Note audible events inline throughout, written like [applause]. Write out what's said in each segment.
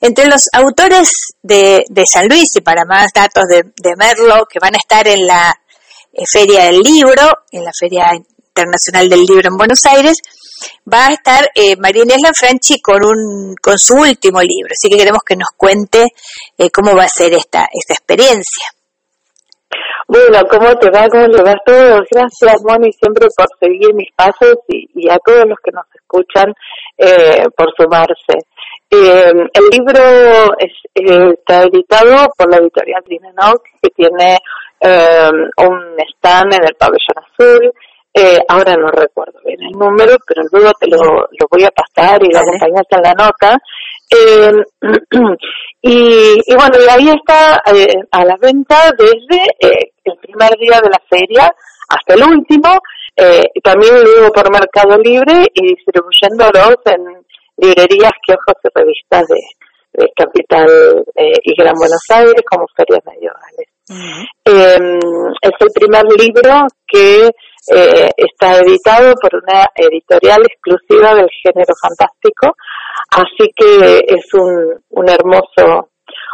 Entre los autores de, San Luis y para más datos de, Merlo que van a estar en la eh, Feria del Libro, en la Feria Internacional del Libro en Buenos Aires, va a estar eh, María Inés Lanfranchi con, un, con su último libro. Así que queremos que nos cuente eh, cómo va a ser esta, esta experiencia. Bueno, ¿cómo te va? ¿Cómo le va a todos? Gracias, Moni, siempre por seguir mis pasos y, a todos los que nos escuchan eh, por sumarse. Eh, el libro está editado por la editorial Linenox, que tiene un stand en el pabellón azul, eh, ahora no recuerdo bien el número, pero luego te lo, lo voy a pasar y lo acompañas en la nota. Eh, [clears throat] y, bueno, y ahí está eh, a la venta desde eh, el primer día de la feria hasta el último, también luego por Mercado Libre y distribuyéndolos en librerías, kioscos y revistas de, de Capital y Gran Buenos Aires como ferias medievales. es el primer libro que eh, está editado por una editorial exclusiva del género fantástico, así que es un, un hermoso,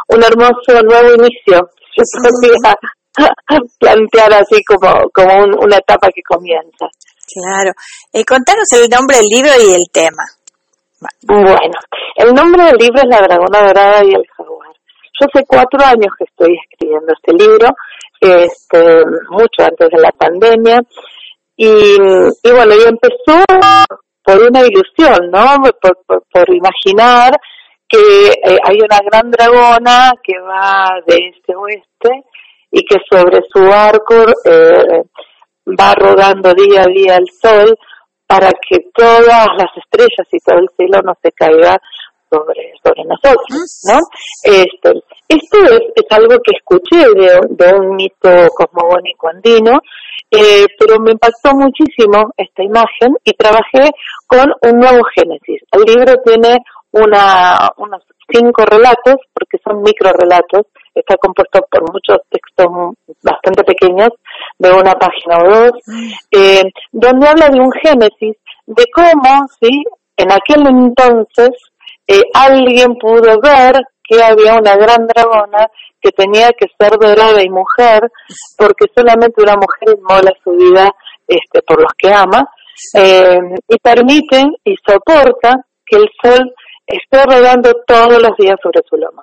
un hermoso nuevo inicio. Yo podría [laughs] plantear así como, como una etapa que comienza. Claro. Eh, contanos el nombre del libro y el tema. Bueno, el nombre del libro es La Dragona Dorada y el Jaguar. Yo hace cuatro años que estoy escribiendo este libro, este, mucho antes de la pandemia, y, bueno, y empezó por una ilusión, ¿no? Por, por, imaginar que eh, hay una gran dragona que va de este a oeste y que sobre su arco eh, va rodando día a día el sol para que todas las estrellas y todo el cielo no se caiga sobre, sobre nosotros, ¿no? Este, esto es, es algo que escuché de, de un mito cosmogónico andino eh, pero me impactó muchísimo esta imagen y trabajé con un nuevo génesis. El libro tiene una, unos cinco relatos, porque son micro relatos, está compuesto por muchos textos bastante pequeños, de una página o dos, eh, donde habla de un génesis, de cómo, sí, en aquel entonces eh, alguien pudo ver que había una gran dragona que tenía que ser dorada y mujer, porque solamente una mujer inmola su vida este, por los que ama, eh, y permite y soporta que el sol esté rodando todos los días sobre su lomo.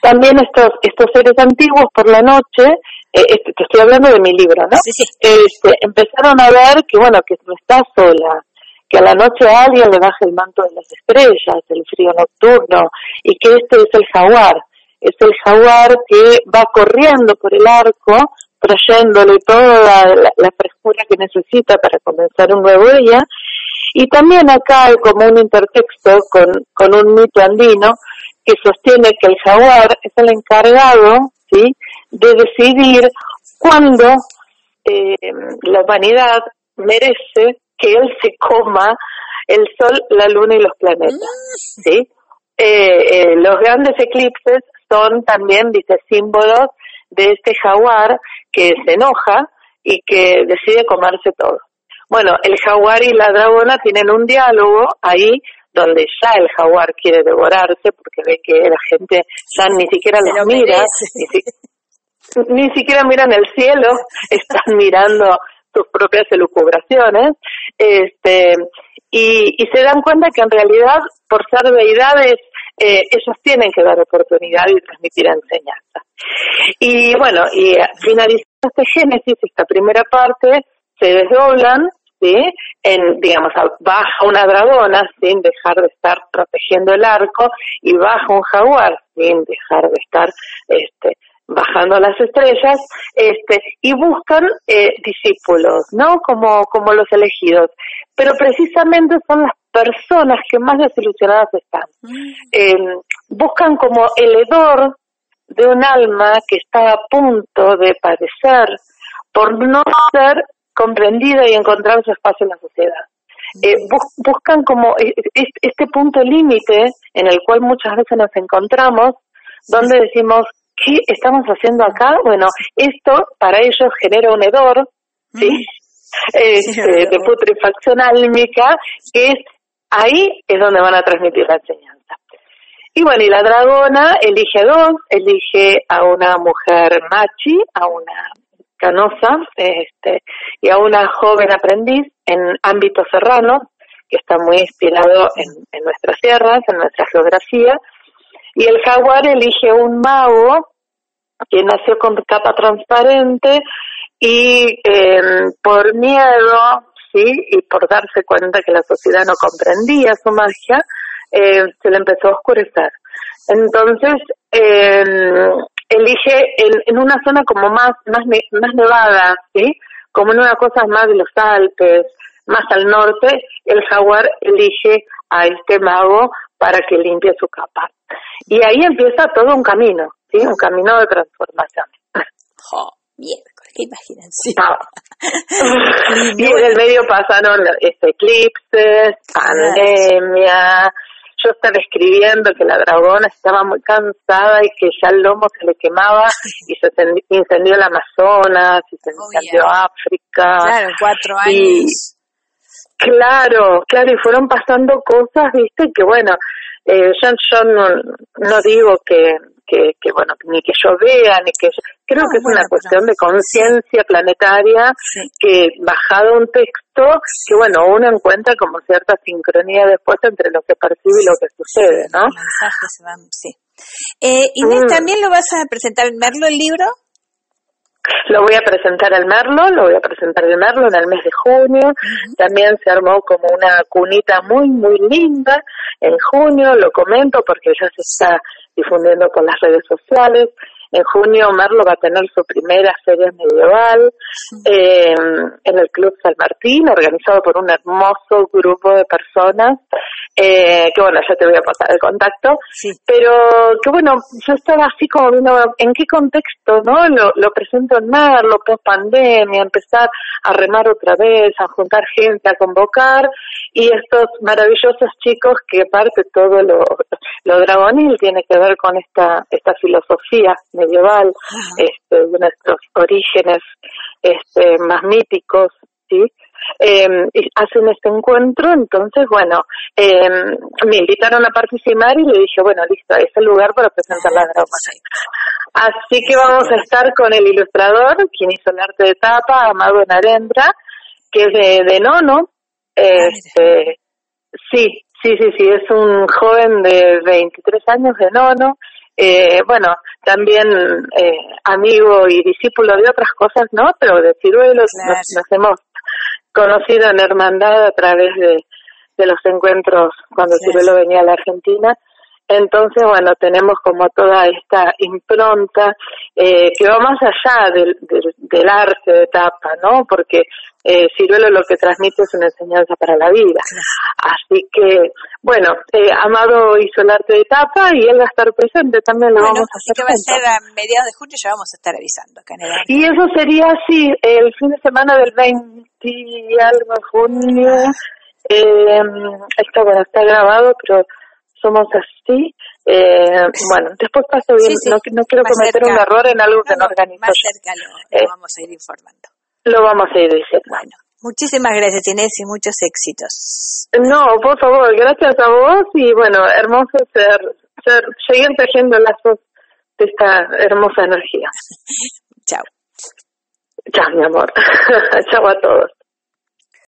También estos, estos seres antiguos por la noche, eh, este, te estoy hablando de mi libro, ¿no? Este, empezaron a ver que, bueno, que no está sola, que a la noche a alguien le baja el manto de las estrellas, el frío nocturno, y que este es el jaguar, es el jaguar que va corriendo por el arco, trayéndole toda la, frescura que necesita para comenzar un nuevo día, y también acá hay como un intertexto con, con un mito andino que sostiene que el jaguar es el encargado ¿sí? de decidir cuándo eh, la humanidad merece que él se coma el sol, la luna y los planetas, mm. ¿sí? Eh, eh, los grandes eclipses son también, dice, símbolos de este jaguar que se enoja y que decide comerse todo. Bueno, el jaguar y la dragona tienen un diálogo ahí donde ya el jaguar quiere devorarse porque ve que la gente ya ni siquiera los mira, ni, ni, siquiera miran el cielo, [laughs] están mirando sus propias elucubraciones, este, y, y se dan cuenta que en realidad, por ser deidades, eh, ellos tienen que dar oportunidad y transmitir enseñanza. Y bueno, y finalizando este génesis, esta primera parte, se desdoblan, ¿sí? En, digamos, baja una dragona sin dejar de estar protegiendo el arco y baja un jaguar sin dejar de estar, este, bajando las estrellas, este, y buscan eh, discípulos, ¿no? Como, como los elegidos. Pero precisamente son las personas que más desilusionadas están. Mm. Em, buscan como el hedor de un alma que está a punto de padecer por no ser comprendida y encontrar su espacio en la sociedad. Eh, buscan como e, e, este punto límite en el cual muchas veces nos encontramos, donde decimos, ¿qué estamos haciendo acá? Bueno, esto para ellos genera un hedor, ¿sí? Este, de putrefacción álmica, que es ahí es donde van a transmitir la enseñanza. Y bueno, y la dragona elige dos, elige a una mujer machi, a una canosa, este, y a una joven aprendiz en ámbito serrano, que está muy inspirado en, nuestras tierras, en nuestra geografía, y el jaguar elige un mago que nació con capa transparente y eh, por miedo, sí, y por darse cuenta que la sociedad no comprendía su magia, eh, se le empezó a oscurecer. Entonces, eh, elige en, en, una zona como más, más, más nevada, ¿sí? Como en una cosa más de los Alpes, más al norte, el jaguar elige a este mago para que limpie su capa. Y ahí empieza todo un camino, ¿sí? Un camino de transformación. Oh, qué imaginación. Ah. [laughs] y en el medio pasaron este, eclipses, pandemia, yo estaba escribiendo que la dragona estaba muy cansada y que ya el lomo se le quemaba y se incendió el Amazonas y se incendió África. Claro, cuatro años. claro, claro, y fueron pasando cosas, viste, que bueno, eh, yo, yo no, no digo que, que, que, bueno, ni que yo vea, ni que creo que es una cuestión de conciencia planetaria que bajado un texto, que bueno, uno encuentra como cierta sincronía después entre lo que percibe y lo que sucede, ¿no? sí. Eh, Inés, mm. ¿también lo vas a presentar en Merlo el libro? Lo voy a presentar el Merlo, lo voy a presentar el Merlo en el mes de junio. También se armó como una cunita muy, muy linda en junio, lo comento porque ya se está difundiendo por las redes sociales. En junio Merlo va a tener su primera feria medieval eh, en el Club San Martín, organizado por un hermoso grupo de personas, eh, que bueno, ya te voy a pasar el contacto, pero que bueno, yo estaba así como viendo en qué contexto, ¿no? Lo, lo presento en Merlo, post pandemia, empezar a remar otra vez, a juntar gente, a convocar, y estos maravillosos chicos que parte todo lo, lo dragonil tiene que ver con esta, esta filosofía medieval, este, de nuestros orígenes este, más míticos, ¿sí? Eh, hacen este encuentro, entonces, bueno, eh, me invitaron a participar y le dije, bueno, listo, es el lugar para presentar la drama. Así que vamos a estar con el ilustrador, quien hizo el arte de tapa, Amado Narendra, que es de, de Nono. Este, sí, sí, sí, sí, es un joven de 23 años de Nono eh, bueno, también eh, amigo y discípulo de otras cosas, ¿no? Pero de ciruelos nos, hemos conocido en hermandad a través de, de los encuentros cuando Ciruelo venía a la Argentina entonces, bueno, tenemos como toda esta impronta eh, que va más allá del, del, arte de tapa, ¿no? Porque eh, Ciruelo lo que transmite es una enseñanza para la vida. Así que, bueno, eh, Amado hizo el arte de tapa y él va a estar presente, también lo vamos a hacer. que va a ser a mediados de junio, ya vamos a estar avisando Y eso sería así, el fin de semana del 20 y algo junio. Eh, esto, bueno, está grabado, pero somos así. Eh, bueno, después paso bien, no, no, quiero cometer un error en algo que no, organizo. Más cerca lo, lo eh, vamos a ir informando. Lo vamos a ir diciendo. Bueno, muchísimas gracias Inés y muchos éxitos. No, por favor, gracias a vos y bueno, hermoso ser, ser seguir tejiendo lazos de esta hermosa energía. [laughs] Chao. Chao, mi amor. [laughs] Chao a todos.